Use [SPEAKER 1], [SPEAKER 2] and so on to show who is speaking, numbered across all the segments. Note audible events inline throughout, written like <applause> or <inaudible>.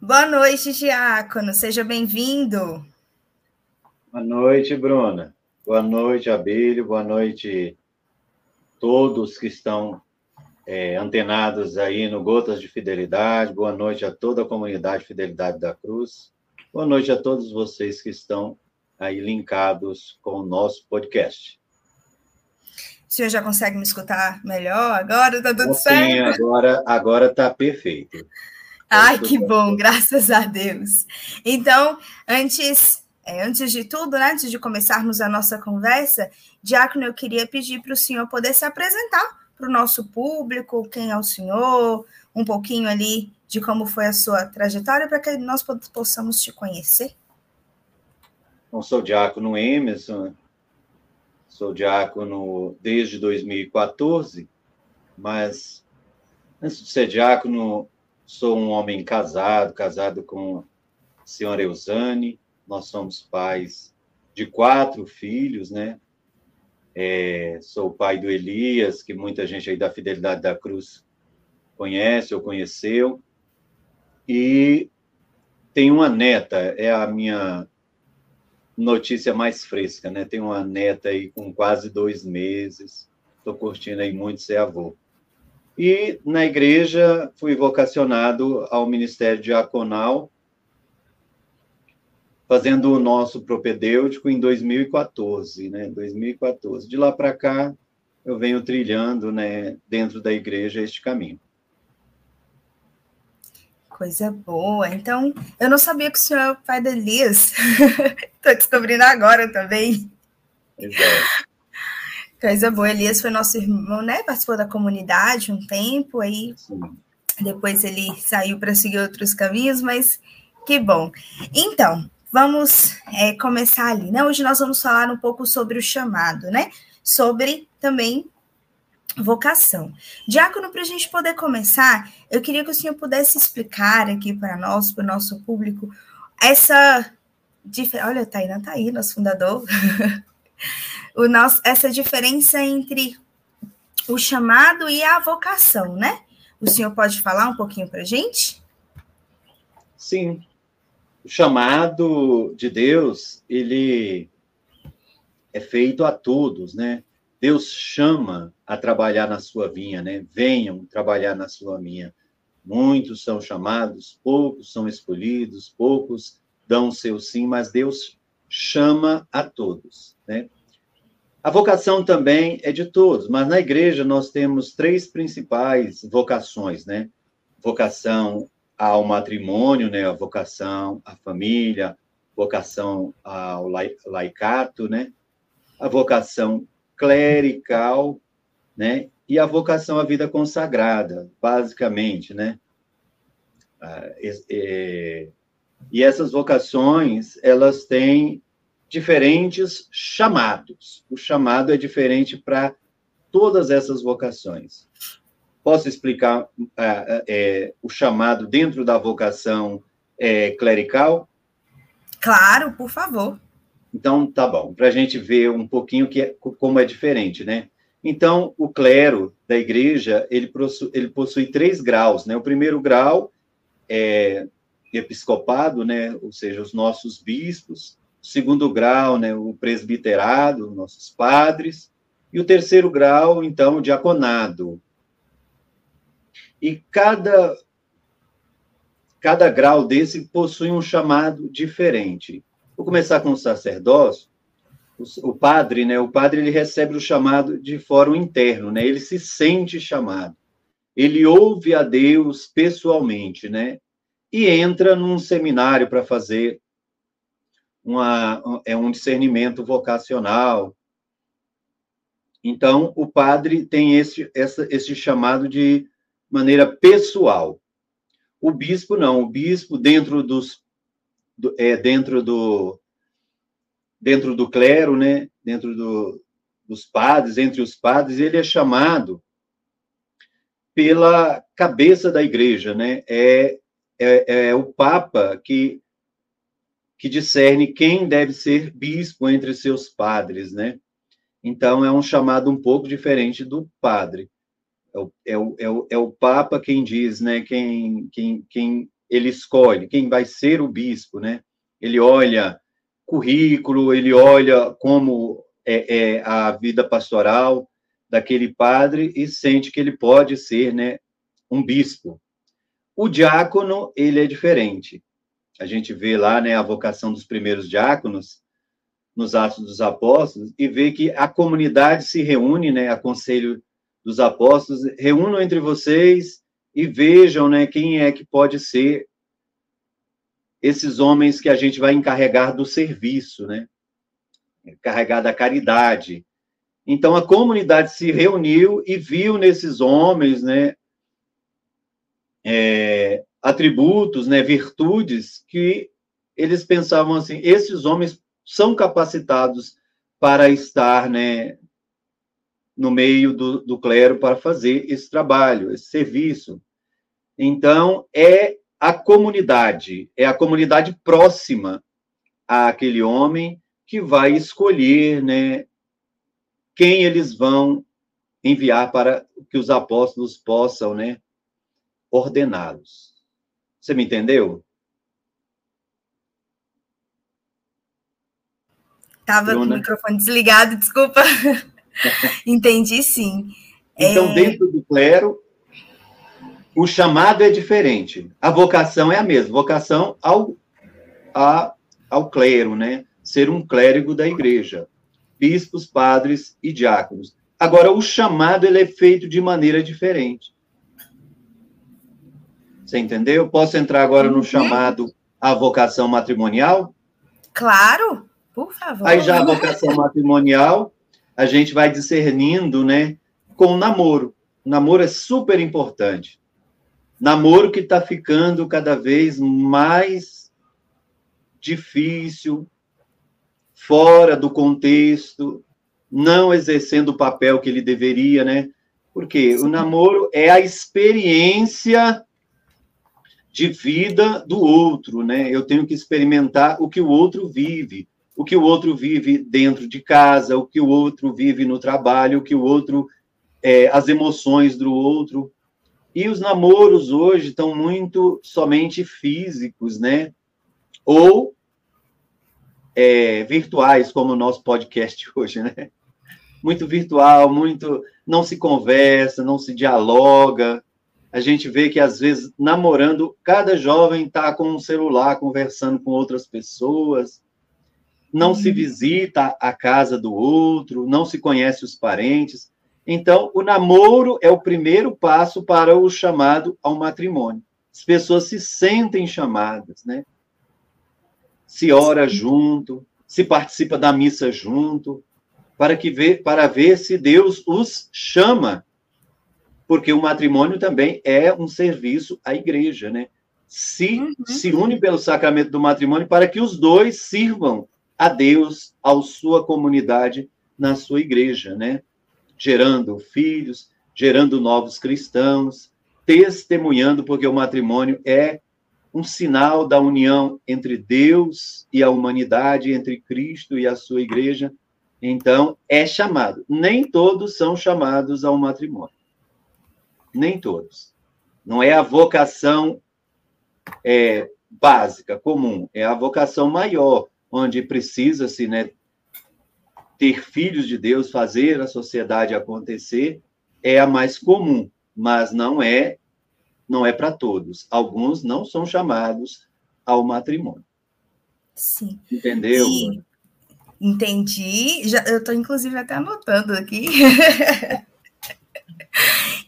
[SPEAKER 1] Boa noite, Diácono. Seja bem-vindo.
[SPEAKER 2] Boa noite, Bruna. Boa noite, Abílio. Boa noite, todos que estão é, antenados aí no Gotas de Fidelidade. Boa noite a toda a comunidade Fidelidade da Cruz. Boa noite a todos vocês que estão aí linkados com o nosso podcast.
[SPEAKER 1] O senhor já consegue me escutar melhor agora? Tá tudo
[SPEAKER 2] Sim,
[SPEAKER 1] certo?
[SPEAKER 2] agora agora tá perfeito.
[SPEAKER 1] Ai, que bom, graças a Deus. Então, antes, é, antes de tudo, né, antes de começarmos a nossa conversa, Diácono, eu queria pedir para o senhor poder se apresentar para o nosso público, quem é o senhor, um pouquinho ali de como foi a sua trajetória, para que nós possamos te conhecer.
[SPEAKER 2] Bom, sou diácono Emerson, sou diácono desde 2014, mas antes de ser diácono, Sou um homem casado, casado com a senhora Eusane. Nós somos pais de quatro filhos, né? É, sou pai do Elias, que muita gente aí da Fidelidade da Cruz conhece ou conheceu. E tenho uma neta, é a minha notícia mais fresca, né? Tenho uma neta aí com quase dois meses. Estou curtindo aí muito ser avô. E na igreja fui vocacionado ao ministério diaconal, fazendo o nosso propedêutico em 2014, né? 2014. De lá para cá, eu venho trilhando, né, dentro da igreja este caminho.
[SPEAKER 1] Coisa boa. Então, eu não sabia que o senhor é o pai da Elias. <laughs> Estou descobrindo agora também. Exato. Coisa boa. Elias foi nosso irmão, né? Participou da comunidade um tempo, aí Sim. depois ele saiu para seguir outros caminhos, mas que bom. Então, vamos é, começar ali, né? Hoje nós vamos falar um pouco sobre o chamado, né? Sobre também vocação. Diácono, para a gente poder começar, eu queria que o senhor pudesse explicar aqui para nós, para o nosso público, essa. Olha, Taina tá aí, nosso fundador. <laughs> o nosso, essa diferença entre o chamado e a vocação, né? O senhor pode falar um pouquinho para gente?
[SPEAKER 2] Sim. O chamado de Deus, ele é feito a todos, né? Deus chama a trabalhar na sua vinha, né? Venham trabalhar na sua vinha. Muitos são chamados, poucos são escolhidos, poucos dão o seu sim, mas Deus chama a todos, né? A vocação também é de todos, mas na igreja nós temos três principais vocações, né? Vocação ao matrimônio, né? A vocação à família, vocação ao laicato, né? A vocação clerical, né? E a vocação à vida consagrada, basicamente, né? Ah, e essas vocações, elas têm diferentes chamados. O chamado é diferente para todas essas vocações. Posso explicar é, o chamado dentro da vocação é, clerical?
[SPEAKER 1] Claro, por favor.
[SPEAKER 2] Então, tá bom, para a gente ver um pouquinho que é, como é diferente, né? Então, o clero da igreja, ele possui, ele possui três graus, né? O primeiro grau é episcopado, né? Ou seja, os nossos bispos segundo grau, né, o presbiterado, nossos padres, e o terceiro grau, então, o diaconado. E cada, cada grau desse possui um chamado diferente. Vou começar com o sacerdócio. O, o padre, né, o padre ele recebe o chamado de fórum interno, né, ele se sente chamado. Ele ouve a Deus pessoalmente, né, e entra num seminário para fazer uma, é um discernimento vocacional. Então, o padre tem esse, essa, esse chamado de maneira pessoal. O bispo não, o bispo dentro dos do, é, dentro do dentro do clero, né, dentro do, dos padres, entre os padres, ele é chamado pela cabeça da igreja, né? É, é, é o papa que que discerne quem deve ser bispo entre seus padres, né? Então, é um chamado um pouco diferente do padre. É o, é o, é o, é o Papa quem diz, né? Quem, quem, quem ele escolhe quem vai ser o bispo, né? Ele olha currículo, ele olha como é, é a vida pastoral daquele padre e sente que ele pode ser, né, um bispo. O diácono, ele é diferente. A gente vê lá, né, a vocação dos primeiros diáconos nos Atos dos Apóstolos e vê que a comunidade se reúne, né, a conselho dos apóstolos, reúnam entre vocês e vejam, né, quem é que pode ser esses homens que a gente vai encarregar do serviço, né? Encarregar da caridade. Então a comunidade se reuniu e viu nesses homens, né, é, atributos, né, virtudes que eles pensavam assim, esses homens são capacitados para estar, né, no meio do, do clero para fazer esse trabalho, esse serviço. Então, é a comunidade, é a comunidade próxima àquele homem que vai escolher, né, quem eles vão enviar para que os apóstolos possam, né, ordená-los. Você me entendeu?
[SPEAKER 1] Estava com o microfone desligado, desculpa. <laughs> Entendi sim.
[SPEAKER 2] Então, é... dentro do clero, o chamado é diferente. A vocação é a mesma. Vocação ao, a, ao clero, né? Ser um clérigo da igreja. Bispos, padres e diáconos. Agora, o chamado ele é feito de maneira diferente. Você entendeu? Posso entrar agora no uhum. chamado à vocação matrimonial?
[SPEAKER 1] Claro, por favor.
[SPEAKER 2] Aí já a vocação matrimonial, a gente vai discernindo, né, com o namoro. O namoro é super importante. Namoro que está ficando cada vez mais difícil, fora do contexto, não exercendo o papel que ele deveria, né? Porque Sim. o namoro é a experiência de vida do outro, né? Eu tenho que experimentar o que o outro vive, o que o outro vive dentro de casa, o que o outro vive no trabalho, o que o outro, é, as emoções do outro. E os namoros hoje estão muito somente físicos, né? Ou é, virtuais, como o nosso podcast <laughs> hoje, né? Muito virtual, muito. Não se conversa, não se dialoga. A gente vê que, às vezes, namorando, cada jovem está com um celular conversando com outras pessoas, não se uhum. visita a casa do outro, não se conhece os parentes. Então, o namoro é o primeiro passo para o chamado ao matrimônio. As pessoas se sentem chamadas, né? Se ora Sim. junto, se participa da missa junto, para que ver, para ver se Deus os chama. Porque o matrimônio também é um serviço à igreja, né? Se uhum. se une pelo sacramento do matrimônio para que os dois sirvam a Deus, à sua comunidade, na sua igreja, né? gerando filhos, gerando novos cristãos, testemunhando, porque o matrimônio é um sinal da união entre Deus e a humanidade, entre Cristo e a sua igreja. Então, é chamado. Nem todos são chamados ao matrimônio. Nem todos. Não é a vocação é, básica, comum, é a vocação maior, onde precisa-se né, ter filhos de Deus, fazer a sociedade acontecer, é a mais comum, mas não é não é para todos. Alguns não são chamados ao matrimônio.
[SPEAKER 1] Sim.
[SPEAKER 2] Entendeu?
[SPEAKER 1] E, entendi. Já, eu estou, inclusive, até anotando aqui. <laughs>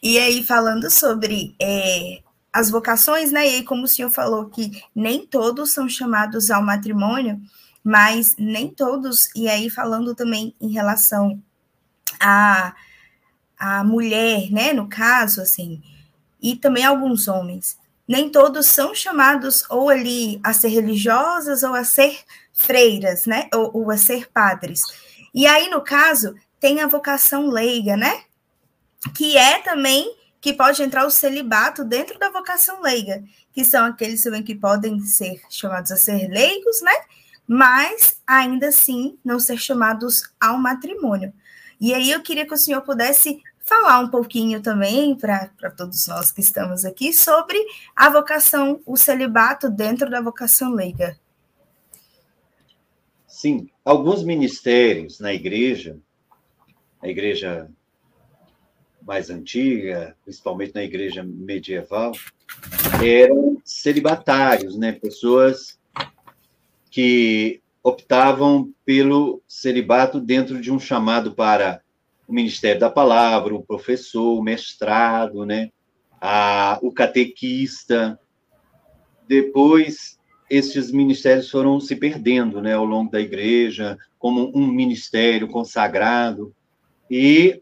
[SPEAKER 1] e aí, falando sobre é, as vocações, né? E aí, como o senhor falou que nem todos são chamados ao matrimônio, mas nem todos, e aí falando também em relação a, a mulher, né, no caso, assim, e também alguns homens, nem todos são chamados ou ali a ser religiosas ou a ser freiras, né, ou, ou a ser padres. E aí, no caso, tem a vocação leiga, né, que é também que pode entrar o celibato dentro da vocação leiga, que são aqueles também que podem ser chamados a ser leigos, né? mas ainda assim não ser chamados ao matrimônio. E aí eu queria que o senhor pudesse falar um pouquinho também para todos nós que estamos aqui sobre a vocação, o celibato dentro da vocação leiga.
[SPEAKER 2] Sim, alguns ministérios na igreja, a igreja mais antiga, principalmente na igreja medieval, eram celibatários, né? Pessoas que optavam pelo celibato dentro de um chamado para o Ministério da Palavra, o professor, o mestrado, né? A, o catequista. Depois, esses ministérios foram se perdendo né, ao longo da igreja, como um ministério consagrado, e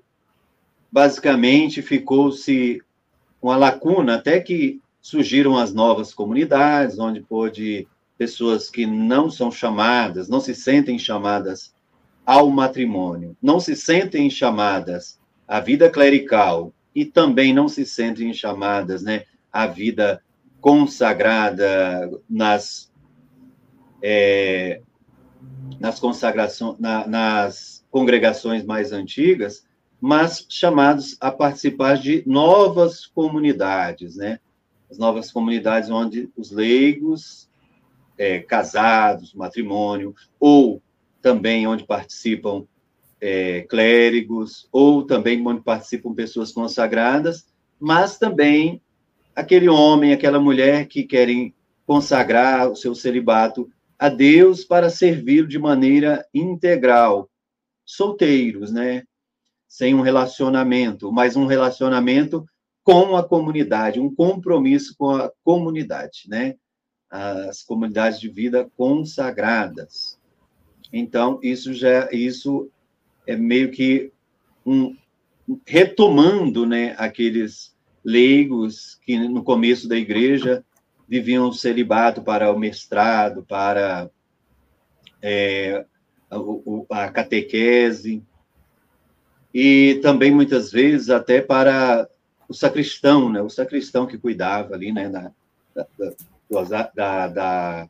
[SPEAKER 2] basicamente ficou-se uma lacuna, até que surgiram as novas comunidades, onde pôde pessoas que não são chamadas, não se sentem chamadas ao matrimônio, não se sentem chamadas à vida clerical e também não se sentem chamadas, né, à vida consagrada nas é, nas consagrações, na, nas congregações mais antigas, mas chamados a participar de novas comunidades, né? As novas comunidades onde os leigos, é, casados, matrimônio, ou também onde participam é, clérigos, ou também onde participam pessoas consagradas, mas também aquele homem, aquela mulher que querem consagrar o seu celibato a Deus para servi-lo de maneira integral. Solteiros, né? Sem um relacionamento, mas um relacionamento com a comunidade, um compromisso com a comunidade, né? As comunidades de vida consagradas. Então, isso já isso é meio que um retomando, né, aqueles leigos que no começo da igreja viviam celibato para o mestrado, para é, a, a catequese, e também muitas vezes até para o sacristão, né? O sacristão que cuidava ali, né? Da, da, da,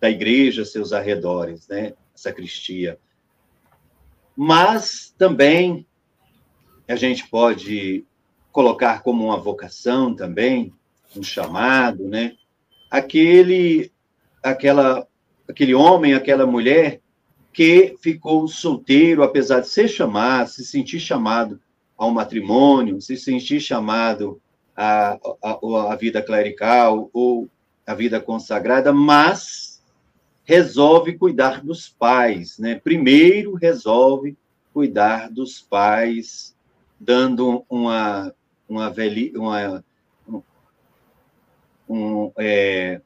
[SPEAKER 2] da, igreja, seus arredores, né? A sacristia. Mas também a gente pode colocar como uma vocação também, um chamado, né? aquele, aquela, aquele homem, aquela mulher que ficou solteiro, apesar de ser chamado, se sentir chamado ao matrimônio, se sentir chamado à, à, à vida clerical ou à vida consagrada, mas resolve cuidar dos pais, né? Primeiro resolve cuidar dos pais, dando uma uma, velhi, uma um, é,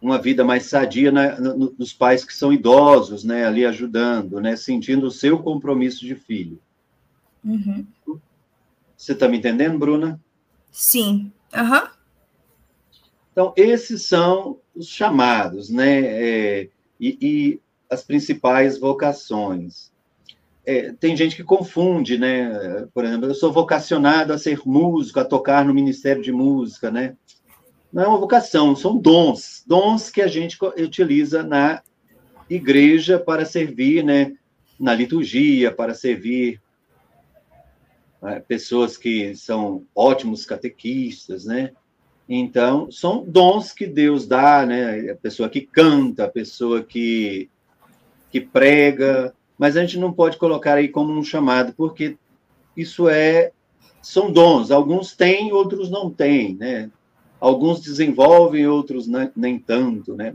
[SPEAKER 2] uma vida mais sadia na, no, nos pais que são idosos, né, ali ajudando, né, sentindo o seu compromisso de filho. Uhum. Você está me entendendo, Bruna?
[SPEAKER 1] Sim. Uhum.
[SPEAKER 2] Então, esses são os chamados, né, é, e, e, as principais vocações. É, tem gente que confunde, né? Por exemplo, eu sou vocacionado a ser músico, a tocar no Ministério de Música, né? Não é uma vocação, são dons, dons que a gente utiliza na igreja para servir, né, na liturgia, para servir né, pessoas que são ótimos catequistas, né? Então, são dons que Deus dá, né? A pessoa que canta, a pessoa que, que prega, mas a gente não pode colocar aí como um chamado, porque isso é são dons, alguns têm, outros não têm, né? Alguns desenvolvem, outros nem, nem tanto, né?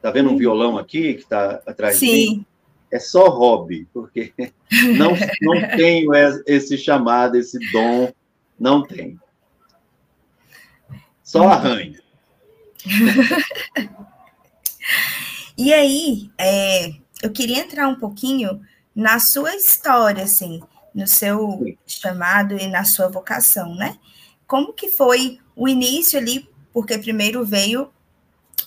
[SPEAKER 2] Tá vendo um violão aqui que está atrás Sim. de mim? É só hobby, porque <laughs> não, não <laughs> tenho esse chamado, esse dom, não tenho. Só arranha. <laughs>
[SPEAKER 1] e aí, é, eu queria entrar um pouquinho na sua história, assim, no seu Sim. chamado e na sua vocação, né? Como que foi o início ali, porque primeiro veio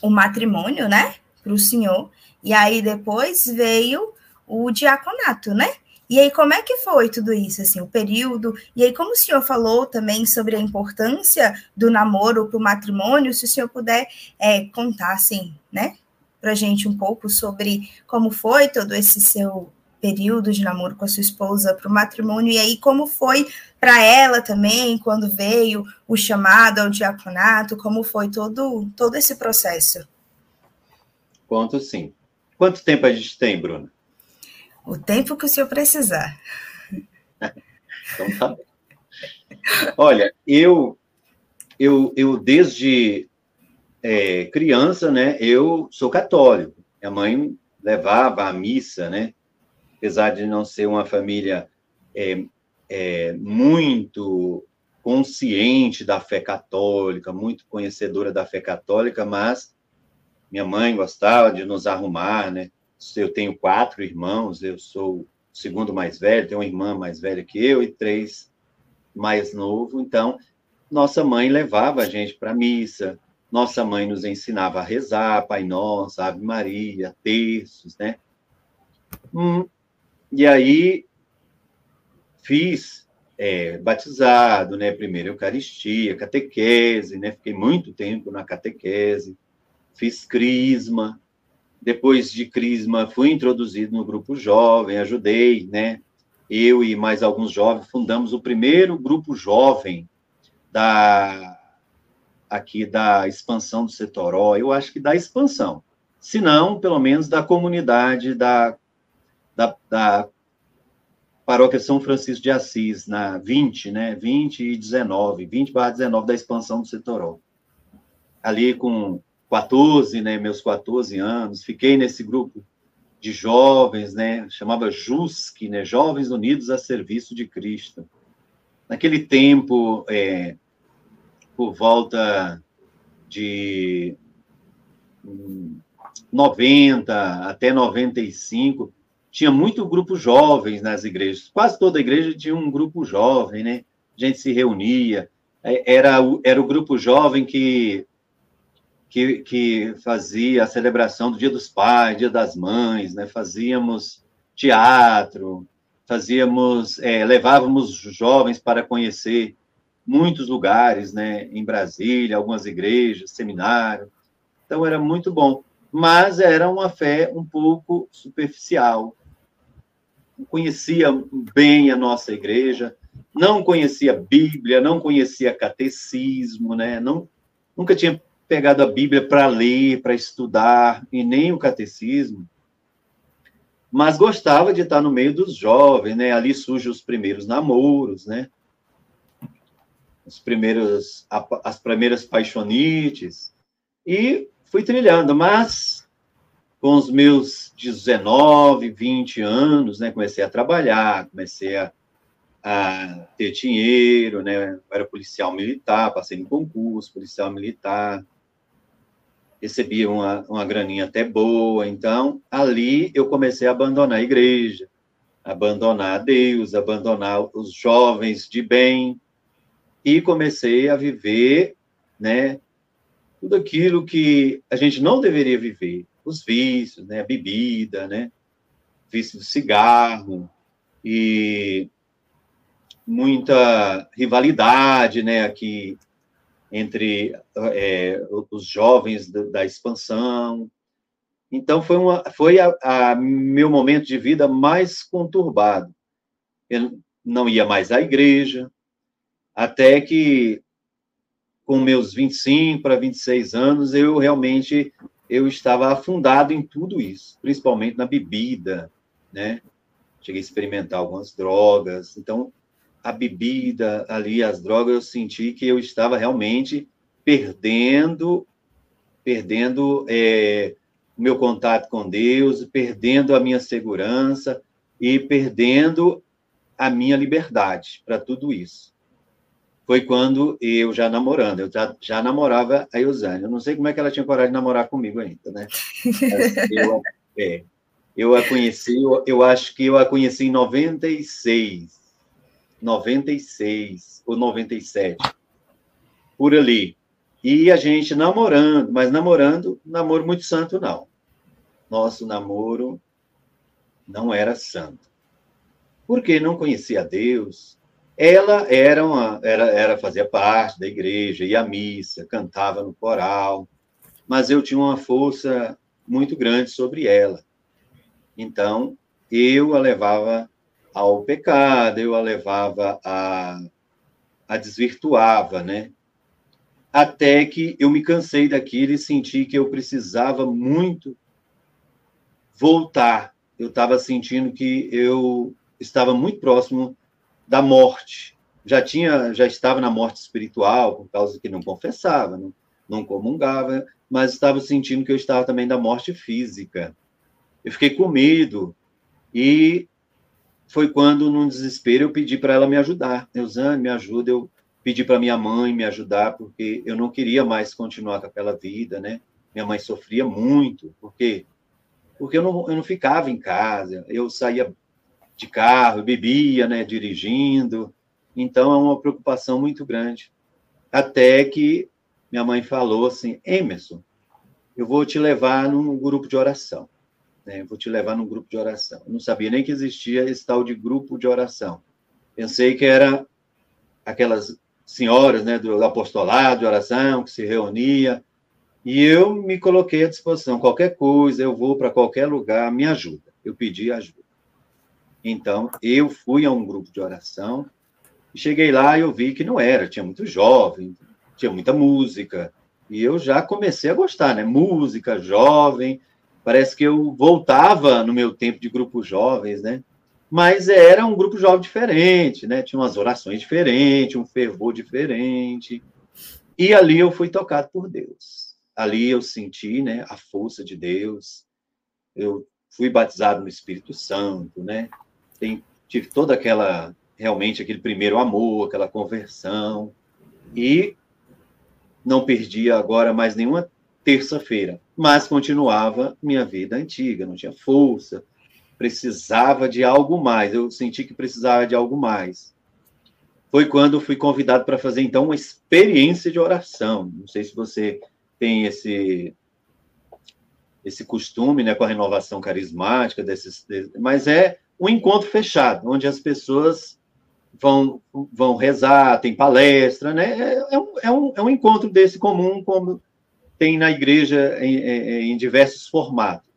[SPEAKER 1] o matrimônio, né, para o senhor, e aí depois veio o diaconato, né? E aí, como é que foi tudo isso, assim, o período? E aí, como o senhor falou também sobre a importância do namoro para o matrimônio, se o senhor puder é, contar, assim, né, para gente um pouco sobre como foi todo esse seu período de namoro com a sua esposa para o matrimônio, e aí como foi para ela também, quando veio o chamado ao diaconato, como foi todo, todo esse processo?
[SPEAKER 2] Conto sim. Quanto tempo a gente tem, Bruna?
[SPEAKER 1] O tempo que o senhor precisar. <laughs>
[SPEAKER 2] então tá bem. Olha, eu, eu, eu desde é, criança, né, eu sou católico. Minha mãe levava à missa, né? Apesar de não ser uma família é, é, muito consciente da fé católica, muito conhecedora da fé católica, mas minha mãe gostava de nos arrumar, né? Eu tenho quatro irmãos, eu sou o segundo mais velho, tenho uma irmã mais velha que eu e três mais novo, então nossa mãe levava a gente para a missa, nossa mãe nos ensinava a rezar, Pai Nosso, Ave Maria, terços, né? Hum, e aí fiz é, batizado, né? Primeiro Eucaristia, catequese, né? Fiquei muito tempo na catequese, fiz crisma, depois de crisma fui introduzido no grupo jovem, ajudei, né? Eu e mais alguns jovens fundamos o primeiro grupo jovem da aqui da expansão do Setoró, eu acho que da expansão, se não, pelo menos da comunidade da, da, da paróquia São Francisco de Assis, na 20, né, 20 e 19, 20 barra 19 da expansão do Setoró. Ali com 14, né, meus 14 anos, fiquei nesse grupo de jovens, né, chamava JUSC, né, Jovens Unidos a Serviço de Cristo. Naquele tempo, é, por volta de 90 até 95, tinha muito grupo jovens nas igrejas. Quase toda igreja tinha um grupo jovem, né? A gente se reunia. É, era, era o grupo jovem que, que, que fazia a celebração do Dia dos Pais, Dia das Mães, né? Fazíamos teatro, fazíamos, é, levávamos jovens para conhecer muitos lugares, né, em Brasília, algumas igrejas, seminário. Então era muito bom, mas era uma fé um pouco superficial. Conhecia bem a nossa igreja, não conhecia Bíblia, não conhecia catecismo, né? Não, nunca tinha pegado a Bíblia para ler, para estudar, e nem o catecismo. Mas gostava de estar no meio dos jovens, né? Ali surgem os primeiros namoros, né? os primeiros, as primeiras paixonites, e fui trilhando, mas com os meus 19, 20 anos, né, comecei a trabalhar, comecei a, a ter dinheiro, né, era policial militar, passei no concurso, policial militar, recebi uma, uma graninha até boa, então, ali eu comecei a abandonar a igreja, abandonar a Deus, abandonar os jovens de bem, e comecei a viver, né, tudo aquilo que a gente não deveria viver, os vícios, né, a bebida, né, vício do cigarro e muita rivalidade, né, aqui entre é, os jovens da, da, expansão. Então foi uma, foi a, a meu momento de vida mais conturbado. Eu não ia mais à igreja, até que com meus 25 para 26 anos, eu realmente eu estava afundado em tudo isso, principalmente na bebida, né? Cheguei a experimentar algumas drogas, então a bebida ali, as drogas, eu senti que eu estava realmente perdendo, perdendo é, o meu contato com Deus, perdendo a minha segurança e perdendo a minha liberdade para tudo isso foi quando eu já namorando, eu já, já namorava a Eusânia. Eu não sei como é que ela tinha coragem de namorar comigo ainda, né? <laughs> Eu, é, eu a conheci, eu, eu, acho que eu a conheci em 96, 96 ou 97, por ali. E a gente namorando, mas namorando, namoro muito santo, não. Nosso namoro não era santo. Porque não conhecia Deus, ela era uma, era, era fazia parte da igreja, ia à missa, cantava no coral, mas eu tinha uma força muito grande sobre ela. Então, eu a levava ao pecado, eu a levava a, a desvirtuava, né? Até que eu me cansei daquilo e senti que eu precisava muito voltar. Eu estava sentindo que eu estava muito próximo da morte. Já tinha, já estava na morte espiritual por causa que não confessava, não, não comungava, mas estava sentindo que eu estava também da morte física. Eu fiquei com medo e foi quando, num desespero, eu pedi para ela me ajudar. Eusane, me ajuda. Eu pedi para minha mãe me ajudar, porque eu não queria mais continuar com aquela vida, né? Minha mãe sofria muito, porque porque eu não, eu não ficava em casa, eu saía de carro, bebia, né, dirigindo. Então é uma preocupação muito grande. Até que minha mãe falou assim: Emerson, eu vou te levar num grupo de oração. Né? Vou te levar num grupo de oração. Eu não sabia nem que existia esse tal de grupo de oração. Pensei que era aquelas senhoras né, do apostolado de oração que se reunia. E eu me coloquei à disposição. Qualquer coisa, eu vou para qualquer lugar, me ajuda. Eu pedi ajuda. Então, eu fui a um grupo de oração e cheguei lá e eu vi que não era, tinha muito jovem, tinha muita música. E eu já comecei a gostar, né? Música, jovem. Parece que eu voltava no meu tempo de grupos jovens, né? Mas era um grupo jovem diferente, né? Tinha umas orações diferentes, um fervor diferente. E ali eu fui tocado por Deus. Ali eu senti, né, a força de Deus. Eu fui batizado no Espírito Santo, né? Tem, tive toda aquela realmente aquele primeiro amor, aquela conversão. E não perdia agora mais nenhuma terça-feira, mas continuava minha vida antiga, não tinha força, precisava de algo mais, eu senti que precisava de algo mais. Foi quando fui convidado para fazer, então, uma experiência de oração. Não sei se você tem esse esse costume, né, com a renovação carismática desses, mas é um encontro fechado, onde as pessoas vão, vão rezar, tem palestra, né? É, é, um, é, um, é um encontro desse comum, como tem na igreja em, em, em diversos formatos.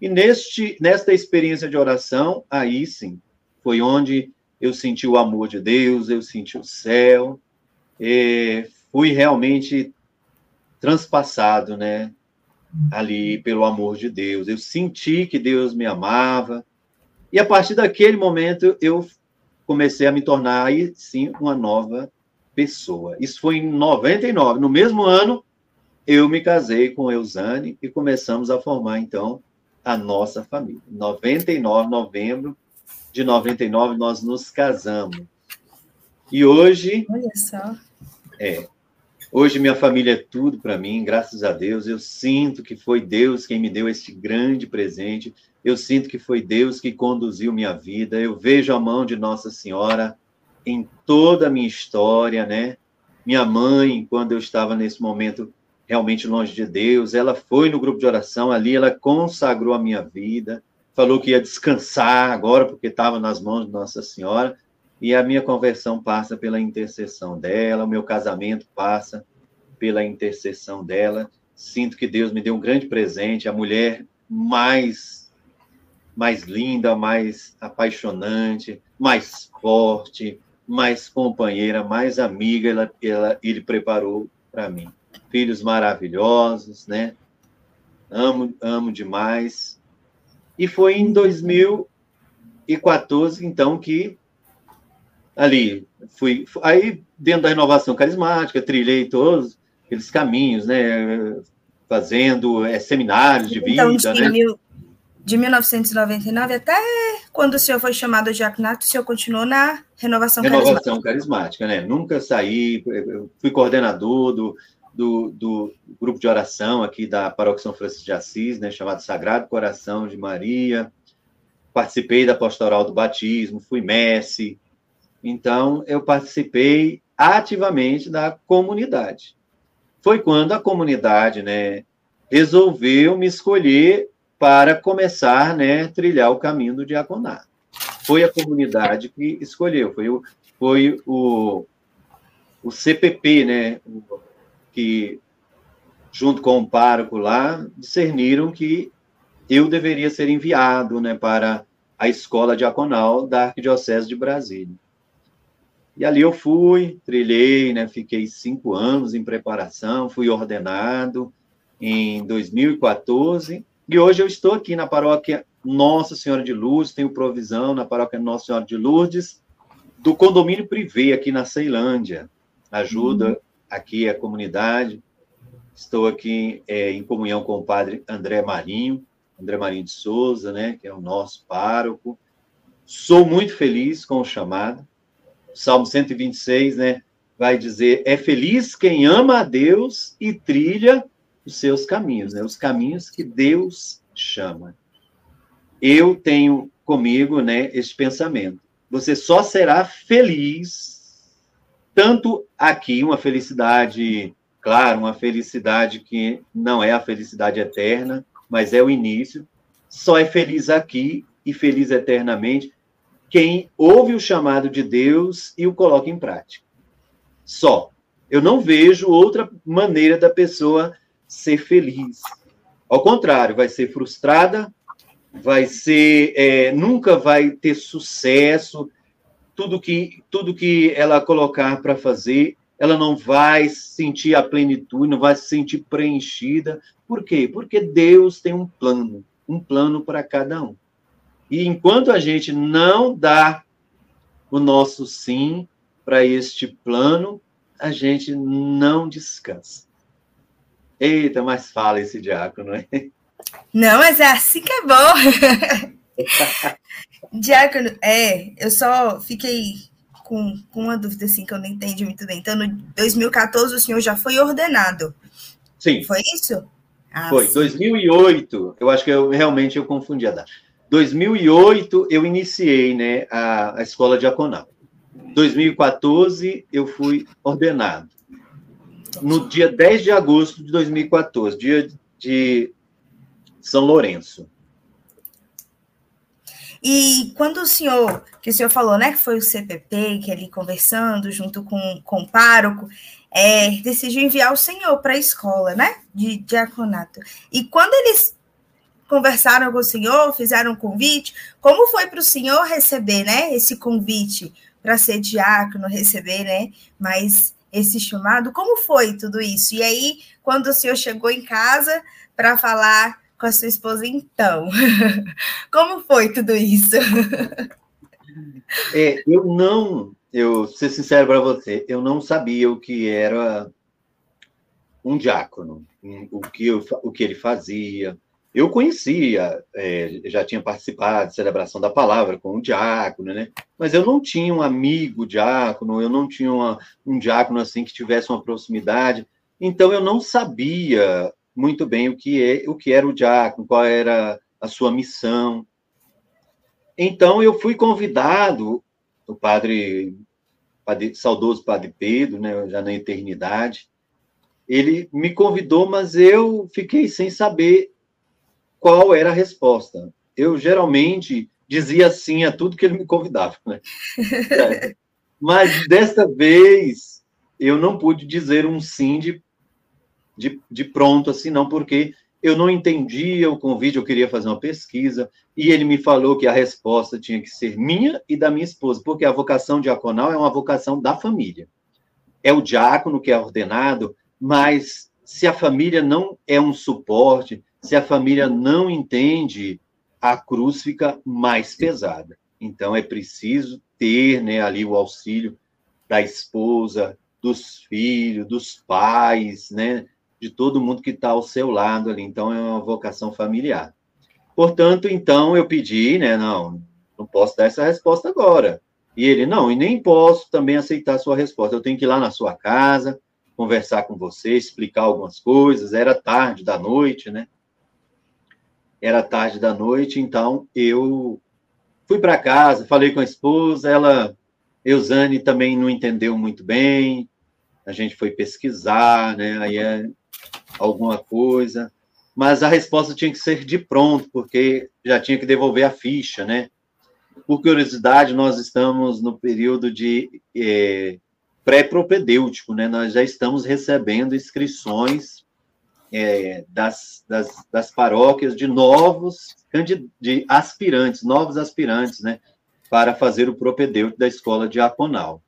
[SPEAKER 2] E neste, nesta experiência de oração, aí sim, foi onde eu senti o amor de Deus, eu senti o céu, fui realmente transpassado, né? Ali pelo amor de Deus. Eu senti que Deus me amava. E a partir daquele momento eu comecei a me tornar aí sim uma nova pessoa. Isso foi em 99. No mesmo ano, eu me casei com Eusane e começamos a formar, então, a nossa família. Em 99, novembro de 99, nós nos casamos. E hoje.
[SPEAKER 1] Olha só.
[SPEAKER 2] É. Hoje minha família é tudo para mim, graças a Deus. Eu sinto que foi Deus quem me deu este grande presente eu sinto que foi Deus que conduziu minha vida. Eu vejo a mão de Nossa Senhora em toda a minha história, né? Minha mãe, quando eu estava nesse momento realmente longe de Deus, ela foi no grupo de oração, ali ela consagrou a minha vida, falou que ia descansar agora porque estava nas mãos de Nossa Senhora, e a minha conversão passa pela intercessão dela, o meu casamento passa pela intercessão dela. Sinto que Deus me deu um grande presente, a mulher mais mais linda, mais apaixonante, mais forte, mais companheira, mais amiga, ela, ela ele preparou para mim. Filhos maravilhosos, né? Amo, amo demais. E foi em 2014, então, que ali fui. Aí, dentro da renovação carismática, trilhei todos aqueles caminhos, né? Fazendo é, seminários de então, vida, né?
[SPEAKER 1] de 1999 até quando o senhor foi chamado de diaconato, o senhor continuou na renovação,
[SPEAKER 2] renovação carismática. carismática, né? Nunca saí, fui coordenador do, do, do, grupo de oração aqui da Paróquia São Francisco de Assis, né, chamado Sagrado Coração de Maria. Participei da pastoral do batismo, fui mestre. Então, eu participei ativamente da comunidade. Foi quando a comunidade, né, resolveu me escolher para começar, né, trilhar o caminho do diaconato. Foi a comunidade que escolheu, foi o, foi o, o CPP, né, que junto com o pároco lá discerniram que eu deveria ser enviado, né, para a escola diaconal da Arquidiocese de Brasília. E ali eu fui, trilhei, né, fiquei cinco anos em preparação, fui ordenado em 2014, e hoje eu estou aqui na paróquia Nossa Senhora de Lourdes, tenho provisão na paróquia Nossa Senhora de Lourdes, do condomínio privê aqui na Ceilândia. Ajuda uhum. aqui a comunidade. Estou aqui é, em comunhão com o padre André Marinho, André Marinho de Souza, né, que é o nosso pároco. Sou muito feliz com o chamado. Salmo 126, né, vai dizer: é feliz quem ama a Deus e trilha os seus caminhos, né, os caminhos que Deus chama. Eu tenho comigo, né, este pensamento. Você só será feliz tanto aqui, uma felicidade, claro, uma felicidade que não é a felicidade eterna, mas é o início. Só é feliz aqui e feliz eternamente quem ouve o chamado de Deus e o coloca em prática. Só. Eu não vejo outra maneira da pessoa ser feliz. Ao contrário, vai ser frustrada, vai ser, é, nunca vai ter sucesso. Tudo que, tudo que ela colocar para fazer, ela não vai sentir a plenitude, não vai se sentir preenchida, por quê? Porque Deus tem um plano, um plano para cada um. E enquanto a gente não dá o nosso sim para este plano, a gente não descansa. Eita, mas fala esse diácono, é?
[SPEAKER 1] Não, mas é assim que é bom. <laughs> diácono, é, eu só fiquei com, com uma dúvida assim que eu não entendi muito bem. Então, no 2014 o senhor já foi ordenado.
[SPEAKER 2] Sim.
[SPEAKER 1] Foi isso?
[SPEAKER 2] Ah, Foi, sim. 2008, eu acho que eu realmente eu confundi a data. 2008 eu iniciei né, a, a escola diaconal. 2014 eu fui ordenado. No dia 10 de agosto de 2014, dia de São Lourenço.
[SPEAKER 1] E quando o senhor, que o senhor falou, né, que foi o CPP, que ali conversando junto com, com o pároco, é, decidiu enviar o senhor para a escola, né, de diaconato. E quando eles conversaram com o senhor, fizeram um convite, como foi para o senhor receber, né, esse convite para ser diácono, receber, né, mas esse chamado, como foi tudo isso? E aí, quando o senhor chegou em casa para falar com a sua esposa, então, <laughs> como foi tudo isso?
[SPEAKER 2] É, eu não eu ser sincero para você, eu não sabia o que era um diácono, o que, eu, o que ele fazia. Eu conhecia, é, já tinha participado de celebração da palavra com um diácono, né? Mas eu não tinha um amigo diácono, eu não tinha uma, um diácono assim que tivesse uma proximidade. Então eu não sabia muito bem o que é, o que era o diácono, qual era a sua missão. Então eu fui convidado o padre, padre saudoso padre Pedro, né, já na eternidade, ele me convidou, mas eu fiquei sem saber qual era a resposta. Eu geralmente dizia sim a tudo que ele me convidava, né? É. <laughs> Mas desta vez eu não pude dizer um sim de, de, de pronto assim, não, porque eu não entendia o convite, eu queria fazer uma pesquisa, e ele me falou que a resposta tinha que ser minha e da minha esposa, porque a vocação diaconal é uma vocação da família. É o diácono que é ordenado, mas se a família não é um suporte, se a família não entende, a cruz fica mais pesada. Então é preciso ter né, ali o auxílio da esposa, dos filhos, dos pais, né? de todo mundo que está ao seu lado ali. Então, é uma vocação familiar. Portanto, então, eu pedi, né? Não, não posso dar essa resposta agora. E ele, não, e nem posso também aceitar a sua resposta. Eu tenho que ir lá na sua casa, conversar com você, explicar algumas coisas. Era tarde da noite, né? Era tarde da noite, então eu fui para casa, falei com a esposa, ela, Eusane, também não entendeu muito bem. A gente foi pesquisar, né? Aí é, alguma coisa, mas a resposta tinha que ser de pronto, porque já tinha que devolver a ficha, né? Por curiosidade, nós estamos no período de é, pré-propedêutico, né? Nós já estamos recebendo inscrições é, das, das, das, paróquias de novos de aspirantes, novos aspirantes, né, para fazer o propedêutico da escola diaconal.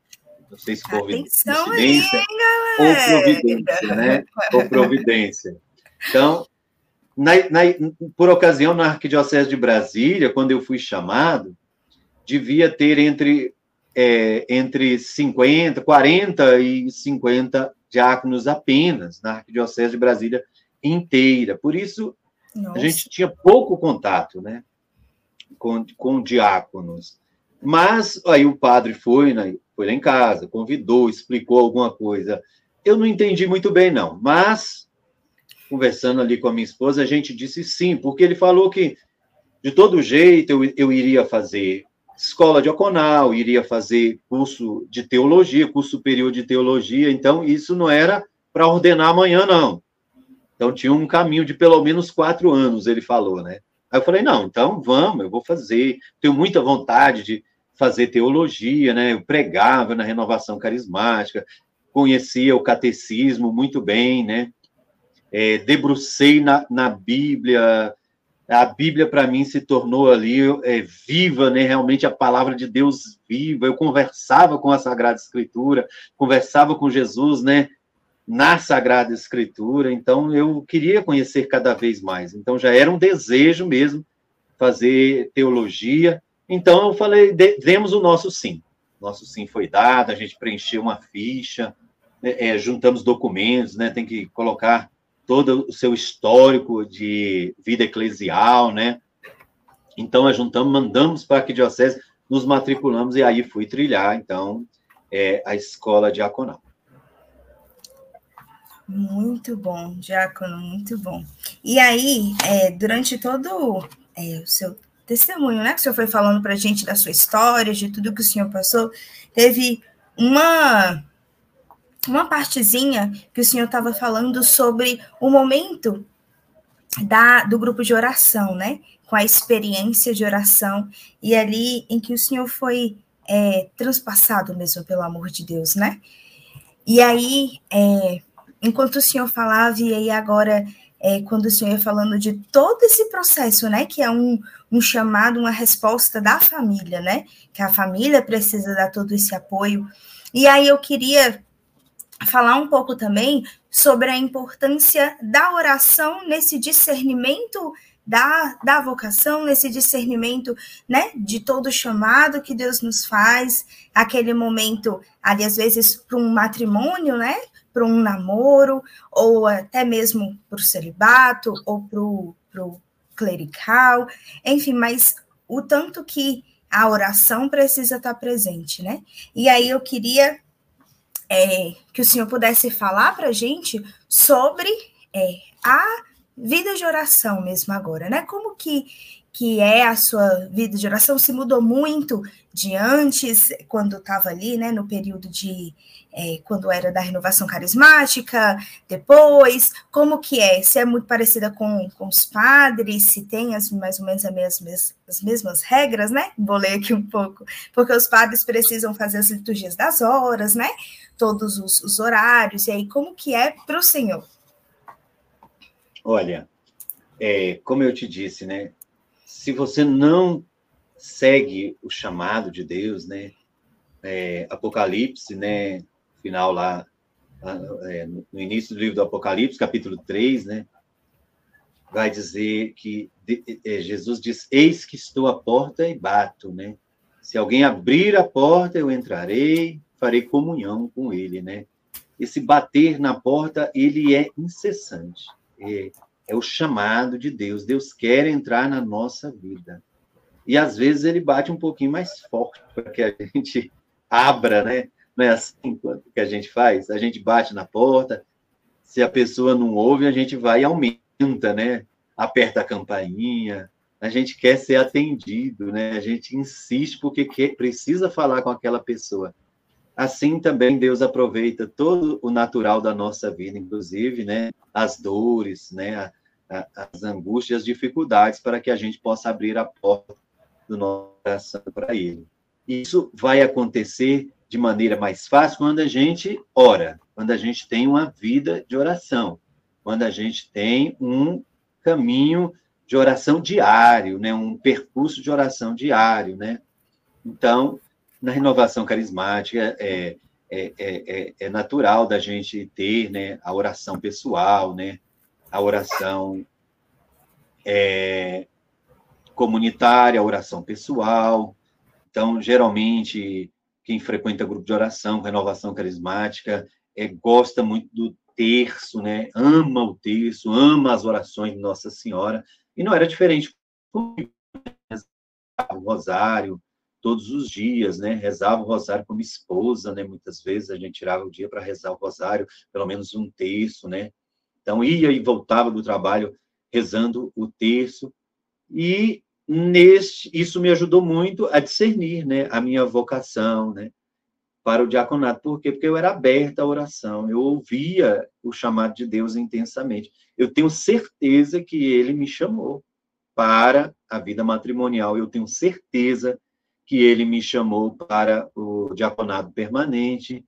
[SPEAKER 2] Não sei se for coincidência ou providência, né? ou providência. Então, na, na, por ocasião, na Arquidiocese de Brasília, quando eu fui chamado, devia ter entre, é, entre 50, 40 e 50 diáconos apenas na Arquidiocese de Brasília inteira. Por isso, Nossa. a gente tinha pouco contato né, com, com diáconos. Mas aí o padre foi, né, foi lá em casa, convidou, explicou alguma coisa. Eu não entendi muito bem, não, mas conversando ali com a minha esposa, a gente disse sim, porque ele falou que de todo jeito eu, eu iria fazer escola diaconal, iria fazer curso de teologia, curso superior de teologia, então isso não era para ordenar amanhã, não. Então tinha um caminho de pelo menos quatro anos, ele falou, né? Aí eu falei, não, então vamos, eu vou fazer, tenho muita vontade de fazer teologia, né? Eu pregava na renovação carismática, conhecia o catecismo muito bem, né? É, debrucei na, na Bíblia, a Bíblia para mim se tornou ali é, viva, né? Realmente a palavra de Deus viva. Eu conversava com a Sagrada Escritura, conversava com Jesus, né? Na Sagrada Escritura. Então eu queria conhecer cada vez mais. Então já era um desejo mesmo fazer teologia. Então eu falei, demos o nosso sim. Nosso sim foi dado. A gente preencheu uma ficha, né? é, juntamos documentos, né? Tem que colocar todo o seu histórico de vida eclesial, né? Então, nós juntamos, mandamos para a Arquidiocese, nos matriculamos e aí fui trilhar, então, é, a escola diaconal.
[SPEAKER 1] Muito bom, diácono, muito bom. E aí, é, durante todo é, o seu testemunho, né, que o senhor foi falando para a gente da sua história, de tudo que o senhor passou, teve uma uma partezinha que o senhor estava falando sobre o momento da, do grupo de oração, né? Com a experiência de oração, e ali em que o senhor foi é, transpassado mesmo pelo amor de Deus, né? E aí, é, enquanto o senhor falava, e aí agora, é, quando o senhor ia falando de todo esse processo, né? Que é um, um chamado, uma resposta da família, né? Que a família precisa dar todo esse apoio. E aí eu queria falar um pouco também sobre a importância da oração nesse discernimento da, da vocação, nesse discernimento, né, de todo chamado que Deus nos faz, aquele momento, ali às vezes para um matrimônio, né, para um namoro, ou até mesmo para o celibato, ou para o clerical, enfim, mas o tanto que a oração precisa estar presente, né? E aí eu queria é, que o senhor pudesse falar para a gente sobre é, a vida de oração mesmo agora, né? Como que, que é a sua vida de oração? Se mudou muito de antes, quando estava ali, né, no período de é, quando era da renovação carismática, depois, como que é? Se é muito parecida com, com os padres, se tem as, mais ou menos as mesmas, as mesmas regras, né? Vou ler aqui um pouco, porque os padres precisam fazer as liturgias das horas, né? Todos os, os horários, e aí como que é para o Senhor?
[SPEAKER 2] Olha, é, como eu te disse, né? Se você não segue o chamado de Deus, né? É, Apocalipse, né? Final lá, é, no início do livro do Apocalipse, capítulo 3, né? Vai dizer que é, Jesus diz: Eis que estou à porta e bato, né? Se alguém abrir a porta, eu entrarei, farei comunhão com ele, né? Esse bater na porta, ele é incessante. É, é o chamado de Deus. Deus quer entrar na nossa vida. E às vezes ele bate um pouquinho mais forte para que a gente abra, né? Não é assim que a gente faz? A gente bate na porta, se a pessoa não ouve, a gente vai e aumenta, né? Aperta a campainha, a gente quer ser atendido, né? A gente insiste porque quer, precisa falar com aquela pessoa. Assim também Deus aproveita todo o natural da nossa vida, inclusive, né? As dores, né? as angústias, as dificuldades, para que a gente possa abrir a porta do nosso coração para Ele. Isso vai acontecer de maneira mais fácil quando a gente ora, quando a gente tem uma vida de oração. quando a gente tem um caminho de oração diário, né? um percurso de oração diário. Né? Então, na renovação carismática, é, é, é, é, natural da gente ter né, a oração pessoal, né? a oração é, comunitária, oração pessoal. Então, geralmente, quem frequenta grupo de oração, renovação carismática, é, gosta muito do terço, né? Ama o terço, ama as orações de Nossa Senhora. E não era diferente comigo. O rosário, todos os dias, né? Rezava o rosário com esposa, né? Muitas vezes a gente tirava o dia para rezar o rosário, pelo menos um terço, né? Então ia e voltava do trabalho rezando o terço. E neste, isso me ajudou muito a discernir, né, a minha vocação, né, para o diaconato. Por quê? Porque eu era aberta à oração, eu ouvia o chamado de Deus intensamente. Eu tenho certeza que ele me chamou para a vida matrimonial, eu tenho certeza que ele me chamou para o diaconato permanente,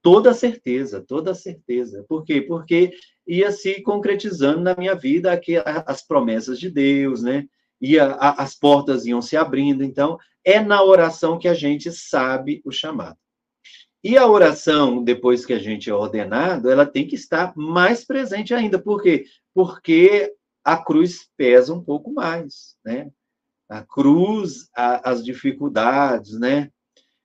[SPEAKER 2] toda certeza, toda certeza. Por quê? Porque ia se concretizando na minha vida aqui as promessas de Deus, né? Ia, as portas iam se abrindo. Então, é na oração que a gente sabe o chamado. E a oração, depois que a gente é ordenado, ela tem que estar mais presente ainda. Por quê? Porque a cruz pesa um pouco mais, né? A cruz, a, as dificuldades, né?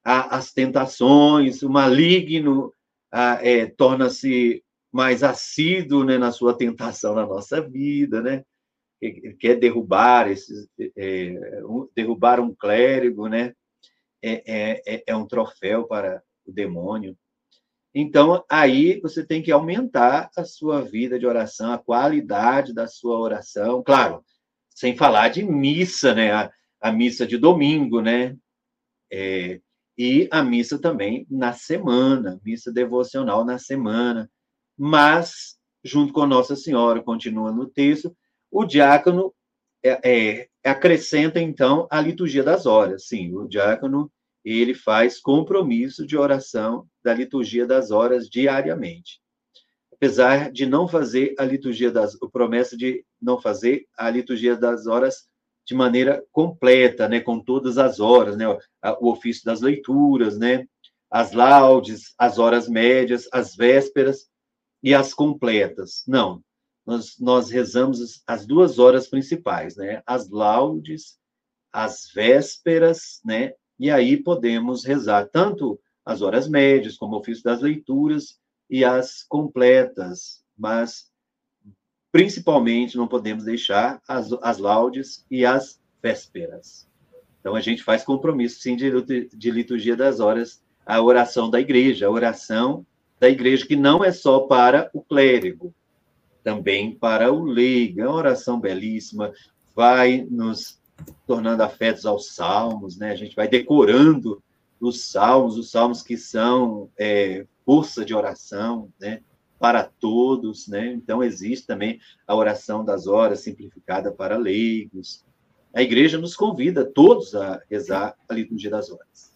[SPEAKER 2] A, as tentações, o maligno é, torna-se mais assíduo né, na sua tentação na nossa vida, né? Quer derrubar esses, é, derrubar um clérigo, né? É, é, é, é um troféu para o demônio. Então, aí você tem que aumentar a sua vida de oração, a qualidade da sua oração. Claro, sem falar de missa, né? A, a missa de domingo, né? É, e a missa também na semana, missa devocional na semana. Mas, junto com Nossa Senhora, continua no texto, o diácono é, é, acrescenta, então, a liturgia das horas. Sim, o diácono ele faz compromisso de oração da liturgia das horas diariamente. Apesar de não fazer a liturgia das, o promessa de não fazer a liturgia das horas de maneira completa, né, com todas as horas, né, o ofício das leituras, né, as laudes, as horas médias, as vésperas e as completas. Não, nós, nós rezamos as duas horas principais, né, as laudes, as vésperas, né, e aí podemos rezar tanto as horas médias, como o ofício das leituras, e as completas, mas principalmente não podemos deixar as, as laudes e as vésperas. Então a gente faz compromisso, sim, de, de liturgia das horas, a oração da igreja, a oração da igreja, que não é só para o clérigo, também para o leigo. É uma oração belíssima, vai nos tornando afetos aos salmos, né? A gente vai decorando os salmos, os salmos que são é, força de oração, né? Para todos, né? Então existe também a oração das horas simplificada para leigos. A igreja nos convida todos a rezar a liturgia das horas.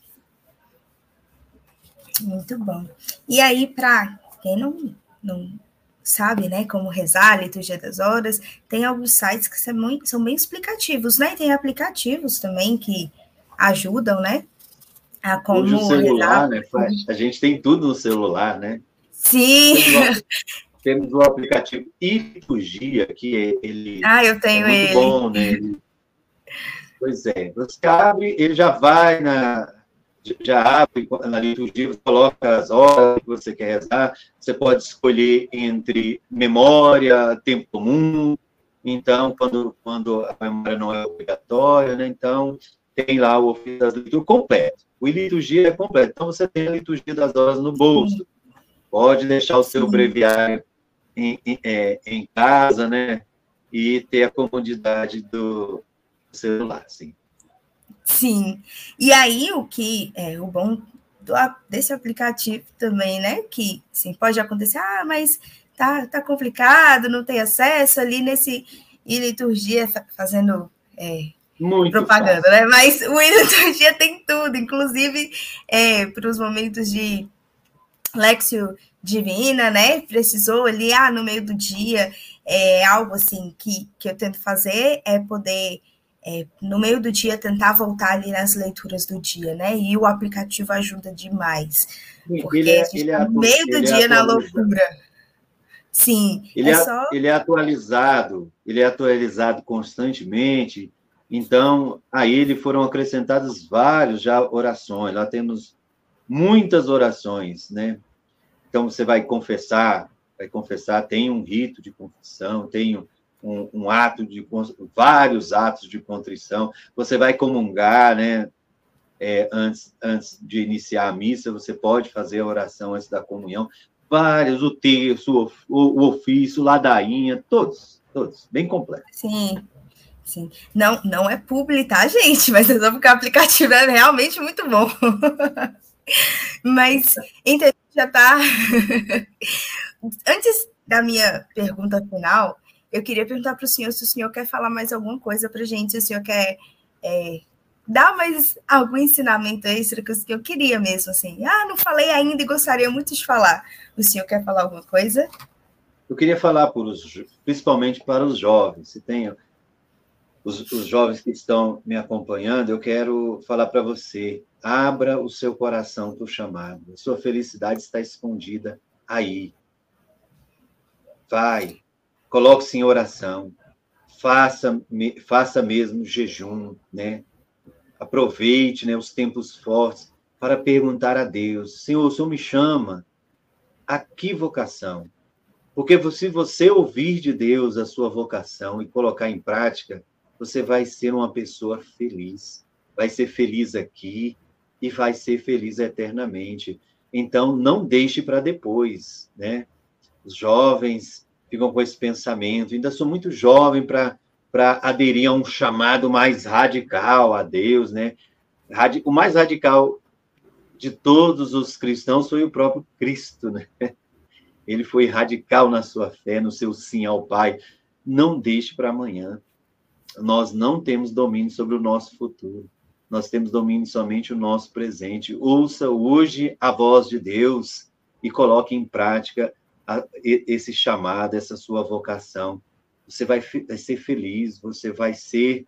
[SPEAKER 1] Muito bom. E aí, para quem não, não sabe, né, como rezar liturgia das horas, tem alguns sites que são, muito, são bem explicativos, né? Tem aplicativos também que ajudam, né?
[SPEAKER 2] A como Hoje o celular, né? A gente tem tudo no celular, né?
[SPEAKER 1] Sim.
[SPEAKER 2] Temos o aplicativo Liturgia, que é, ele
[SPEAKER 1] ah, eu tenho é muito
[SPEAKER 2] ele. bom, né? Pois é, você abre, ele já vai na, já abre na liturgia, você coloca as horas que você quer rezar, você pode escolher entre memória, tempo comum, então, quando, quando a memória não é obrigatória, né, então tem lá o ofício das leituras completo. O liturgia é completo, então você tem a liturgia das horas no bolso, pode deixar o seu breviário em, em, é, em casa, né, e ter a comodidade do celular, sim.
[SPEAKER 1] Sim. E aí, o que é o bom do, desse aplicativo também, né? Que sim, pode acontecer, ah, mas tá, tá complicado, não tem acesso ali nesse e liturgia fazendo é, propaganda, fácil. né? Mas o liturgia tem tudo, inclusive é, para os momentos de Lexio Divina, né? Precisou ali, ah, no meio do dia, é algo assim que, que eu tento fazer é poder, é, no meio do dia, tentar voltar ali nas leituras do dia, né? E o aplicativo ajuda demais. Porque ele é, a gente tá no meio do dia na loucura. Sim,
[SPEAKER 2] ele é, é, só... ele é atualizado, ele é atualizado constantemente. Então, a ele foram acrescentadas várias já orações. Lá temos muitas orações, né? Então, você vai confessar, vai confessar, tem um rito de confissão, tem um, um ato de vários atos de contrição. Você vai comungar, né? É, antes, antes de iniciar a missa, você pode fazer a oração antes da comunhão. Vários, o terço, o, o ofício, ladainha, todos, todos, bem completo.
[SPEAKER 1] Sim, sim. Não, não é publi, tá, gente? Mas é só porque o aplicativo é realmente muito bom. <laughs> Mas, então, já está. <laughs> Antes da minha pergunta final, eu queria perguntar para o senhor se o senhor quer falar mais alguma coisa para a gente, se o senhor quer é, dar mais algum ensinamento extra que eu queria mesmo, assim. Ah, não falei ainda e gostaria muito de falar. O senhor quer falar alguma coisa?
[SPEAKER 2] Eu queria falar os, principalmente para os jovens. Se tem os, os jovens que estão me acompanhando, eu quero falar para você Abra o seu coração para o chamado. Sua felicidade está escondida aí. Vai, coloque-se em oração. Faça, faça mesmo jejum, né? Aproveite né, os tempos fortes para perguntar a Deus: Senhor, o Senhor me chama? A que vocação? Porque se você ouvir de Deus a sua vocação e colocar em prática, você vai ser uma pessoa feliz. Vai ser feliz aqui, e vai ser feliz eternamente. Então, não deixe para depois, né? Os jovens ficam com esse pensamento, ainda sou muito jovem para aderir a um chamado mais radical a Deus, né? O mais radical de todos os cristãos foi o próprio Cristo, né? <laughs> Ele foi radical na sua fé, no seu sim ao Pai. Não deixe para amanhã. Nós não temos domínio sobre o nosso futuro nós temos domínio somente o nosso presente. Ouça hoje a voz de Deus e coloque em prática esse chamado, essa sua vocação. Você vai, ser feliz, você vai ser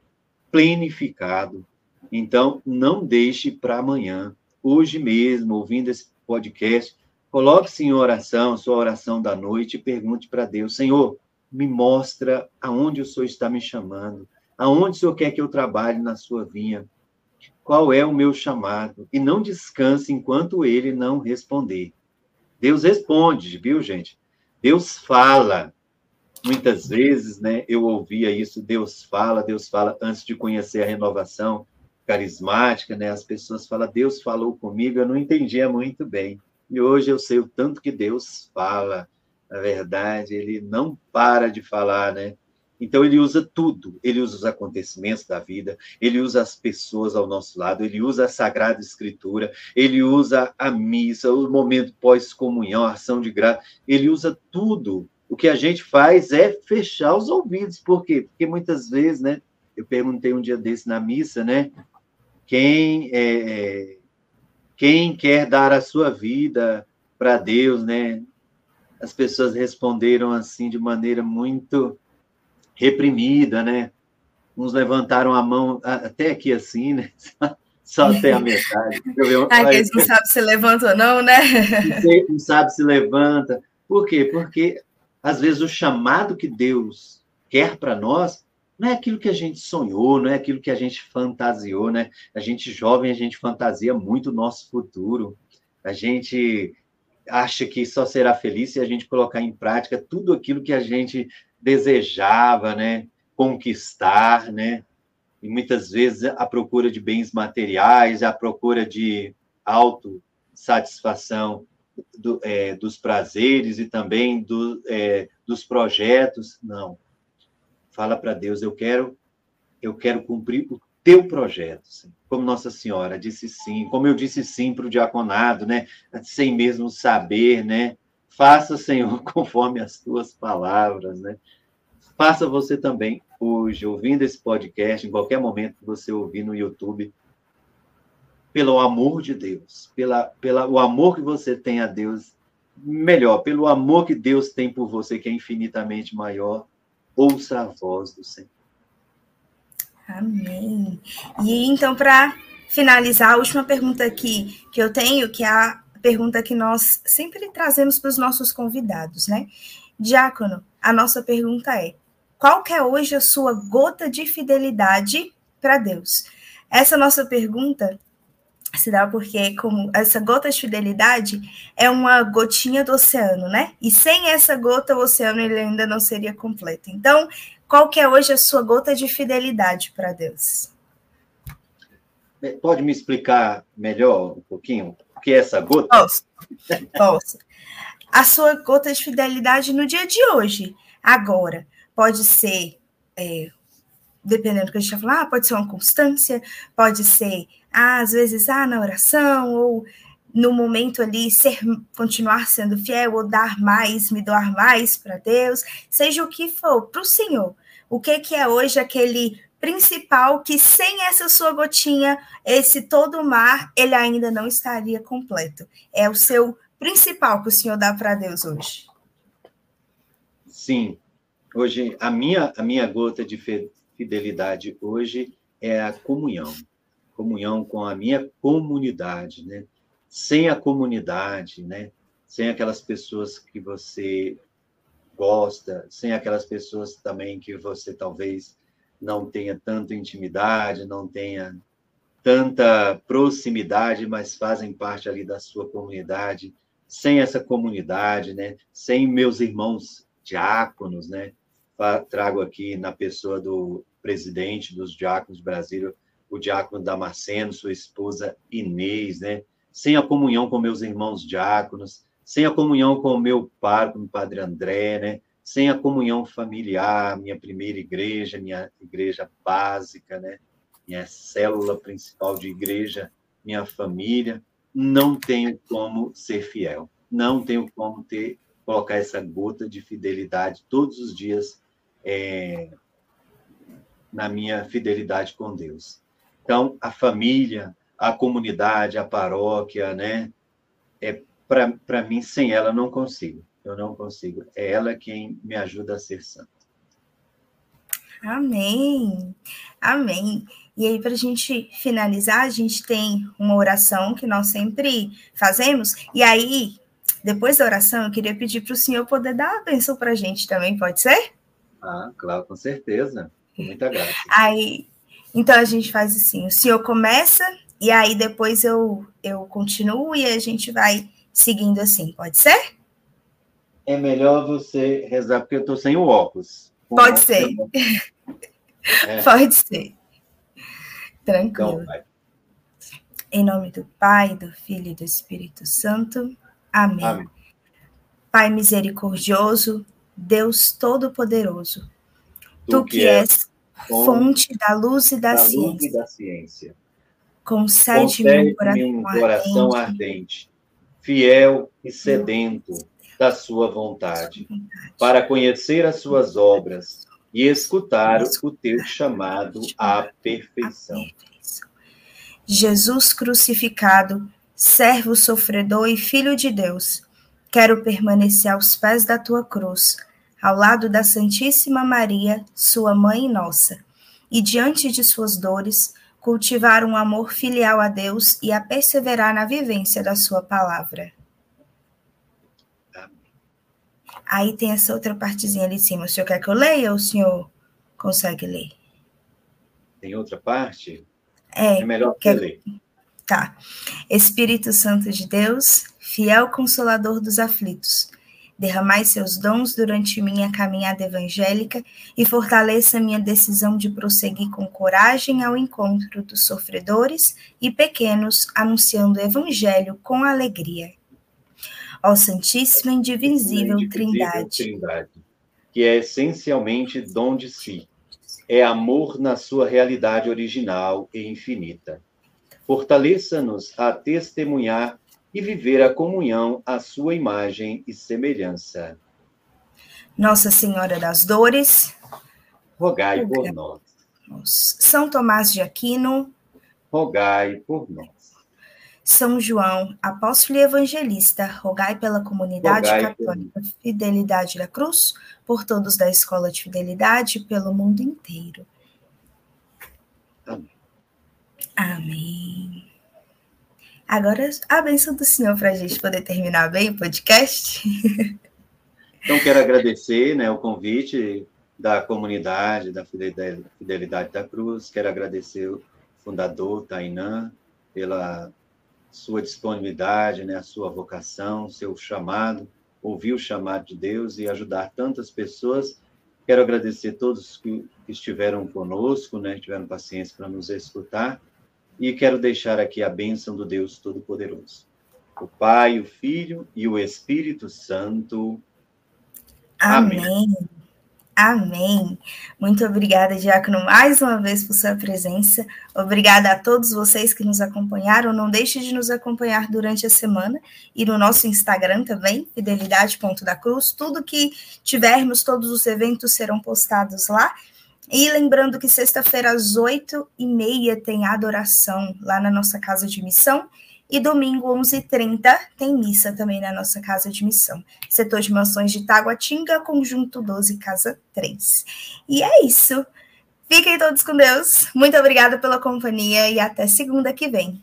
[SPEAKER 2] plenificado. Então, não deixe para amanhã. Hoje mesmo, ouvindo esse podcast, coloque-se em oração, sua oração da noite, e pergunte para Deus: Senhor, me mostra aonde o Senhor está me chamando, aonde o Senhor quer que eu trabalhe na sua vinha qual é o meu chamado, e não descanse enquanto ele não responder. Deus responde, viu, gente? Deus fala. Muitas vezes, né, eu ouvia isso, Deus fala, Deus fala, antes de conhecer a renovação carismática, né, as pessoas falam, Deus falou comigo, eu não entendia muito bem. E hoje eu sei o tanto que Deus fala. Na verdade, ele não para de falar, né? Então, ele usa tudo. Ele usa os acontecimentos da vida, ele usa as pessoas ao nosso lado, ele usa a Sagrada Escritura, ele usa a missa, o momento pós-comunhão, a ação de graça, ele usa tudo. O que a gente faz é fechar os ouvidos. Por quê? Porque muitas vezes, né? Eu perguntei um dia desse na missa, né? Quem, é, é quem quer dar a sua vida para Deus, né? As pessoas responderam assim de maneira muito reprimida, né? Uns levantaram a mão até aqui assim, né? <laughs> Só até a metade.
[SPEAKER 1] ah, que eles não sabem se levanta ou não, né?
[SPEAKER 2] Não sabe se levanta. Por quê? Porque, às vezes, o chamado que Deus quer para nós não é aquilo que a gente sonhou, não é aquilo que a gente fantasiou, né? A gente jovem, a gente fantasia muito o nosso futuro. A gente acha que só será feliz se a gente colocar em prática tudo aquilo que a gente desejava, né, conquistar, né, e muitas vezes a procura de bens materiais, a procura de autossatisfação do, é, dos prazeres e também do, é, dos projetos. Não. Fala para Deus, eu quero, eu quero cumprir o teu projeto. Como Nossa Senhora disse sim, como eu disse sim para o diaconado, né? Sem mesmo saber, né? Faça, Senhor, <laughs> conforme as tuas palavras, né? Faça você também hoje, ouvindo esse podcast, em qualquer momento que você ouvir no YouTube, pelo amor de Deus, pela, pela o amor que você tem a Deus melhor, pelo amor que Deus tem por você, que é infinitamente maior, ouça a voz do Senhor.
[SPEAKER 1] Amém. E então, para finalizar, a última pergunta aqui que eu tenho, que é a pergunta que nós sempre trazemos para os nossos convidados, né? Diácono, a nossa pergunta é: qual que é hoje a sua gota de fidelidade para Deus? Essa nossa pergunta se dá porque como essa gota de fidelidade é uma gotinha do oceano, né? E sem essa gota o oceano ele ainda não seria completo. Então, qual que é hoje a sua gota de fidelidade para Deus?
[SPEAKER 2] Pode me explicar melhor um pouquinho o que é essa gota?
[SPEAKER 1] Posso. Posso. A sua gota de fidelidade no dia de hoje, agora, pode ser é, dependendo do que a gente está falando, ah, pode ser uma constância, pode ser, ah, às vezes, ah, na oração, ou no momento ali, ser, continuar sendo fiel, ou dar mais, me doar mais para Deus, seja o que for, para o Senhor. O que, que é hoje aquele principal que sem essa sua gotinha, esse todo mar, ele ainda não estaria completo. É o seu principal que o Senhor dá para Deus hoje.
[SPEAKER 2] Sim. Hoje, a minha, a minha gota de fidelidade hoje é a comunhão. Comunhão com a minha comunidade, né? Sem a comunidade, né? Sem aquelas pessoas que você gosta, sem aquelas pessoas também que você talvez não tenha tanta intimidade, não tenha tanta proximidade, mas fazem parte ali da sua comunidade. Sem essa comunidade, né? Sem meus irmãos diáconos, né? trago aqui na pessoa do presidente dos Diáconos de Brasília, o diácono Damasceno, sua esposa Inês, né? Sem a comunhão com meus irmãos diáconos, sem a comunhão com o meu pároco, o padre André, né? Sem a comunhão familiar, minha primeira igreja, minha igreja básica, né? Minha célula principal de igreja, minha família, não tenho como ser fiel. Não tenho como ter colocar essa gota de fidelidade todos os dias é, na minha fidelidade com Deus. Então, a família, a comunidade, a paróquia, né? É para mim sem ela eu não consigo. Eu não consigo. É ela quem me ajuda a ser santo.
[SPEAKER 1] Amém. Amém. E aí, para a gente finalizar, a gente tem uma oração que nós sempre fazemos. E aí, depois da oração, eu queria pedir para o senhor poder dar a bênção para a gente também, pode ser?
[SPEAKER 2] Ah, claro, com certeza. Com muita graça.
[SPEAKER 1] Aí, então a gente faz assim: o senhor começa, e aí depois eu, eu continuo e a gente vai seguindo assim, pode ser?
[SPEAKER 2] É melhor você rezar, porque eu estou sem o óculos.
[SPEAKER 1] Pode ser. <laughs> É. Pode ser. Tranquilo. Então, em nome do Pai, do Filho e do Espírito Santo. Amém. Amém. Pai misericordioso, Deus Todo-Poderoso, tu, tu, que és fonte da luz e da, da ciência.
[SPEAKER 2] Concede um coração, ardente, fiel e sedento da sua vontade, para conhecer as suas obras e escutar o teu chamado à perfeição.
[SPEAKER 1] Jesus crucificado, servo sofredor e filho de Deus, quero permanecer aos pés da tua cruz ao lado da Santíssima Maria, sua mãe e nossa, e diante de suas dores, cultivar um amor filial a Deus e a perseverar na vivência da sua palavra. Aí tem essa outra partezinha ali em cima. O senhor quer que eu leia ou o senhor consegue ler?
[SPEAKER 2] Tem outra parte?
[SPEAKER 1] É.
[SPEAKER 2] É melhor que quer... ler.
[SPEAKER 1] Tá. Espírito Santo de Deus, fiel consolador dos aflitos, derramai seus dons durante minha caminhada evangélica e fortaleça minha decisão de prosseguir com coragem ao encontro dos sofredores e pequenos, anunciando o evangelho com alegria. Ó Santíssima Indivisível, Trindade, Trindade,
[SPEAKER 2] que é essencialmente dom de si, é amor na sua realidade original e infinita. Fortaleça-nos a testemunhar e viver a comunhão à sua imagem e semelhança.
[SPEAKER 1] Nossa Senhora das Dores,
[SPEAKER 2] rogai por nós.
[SPEAKER 1] São Tomás de Aquino,
[SPEAKER 2] rogai por nós.
[SPEAKER 1] São João, apóstolo e evangelista, rogai pela comunidade rogai católica. Fidelidade da Cruz, por todos da Escola de Fidelidade, pelo mundo inteiro. Amém. Amém. Agora, a bênção do Senhor para a gente poder terminar bem o podcast. <laughs>
[SPEAKER 2] Então, quero agradecer né, o convite da comunidade da Fidelidade, da Cruz, quero agradecer o fundador, Tainã, pela sua disponibilidade, né, a sua vocação, seu chamado, ouvir o chamado de Deus e ajudar tantas pessoas. Quero agradecer a todos que estiveram conosco, né, tiveram paciência para nos escutar, e quero deixar aqui a bênção do Deus Todo-Poderoso. O Pai, o Filho e o Espírito Santo.
[SPEAKER 1] Amém. Amém. Muito obrigada, Diácono, mais uma vez por sua presença. Obrigada a todos vocês que nos acompanharam. Não deixe de nos acompanhar durante a semana e no nosso Instagram também, fidelidade.da cruz. Tudo que tivermos, todos os eventos serão postados lá. E lembrando que sexta-feira, às oito e meia, tem adoração lá na nossa casa de missão. E domingo, 11h30, tem missa também na nossa casa de missão. Setor de mansões de Taguatinga, conjunto 12, casa 3. E é isso. Fiquem todos com Deus. Muito obrigada pela companhia e até segunda que vem.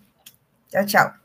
[SPEAKER 1] Tchau, tchau.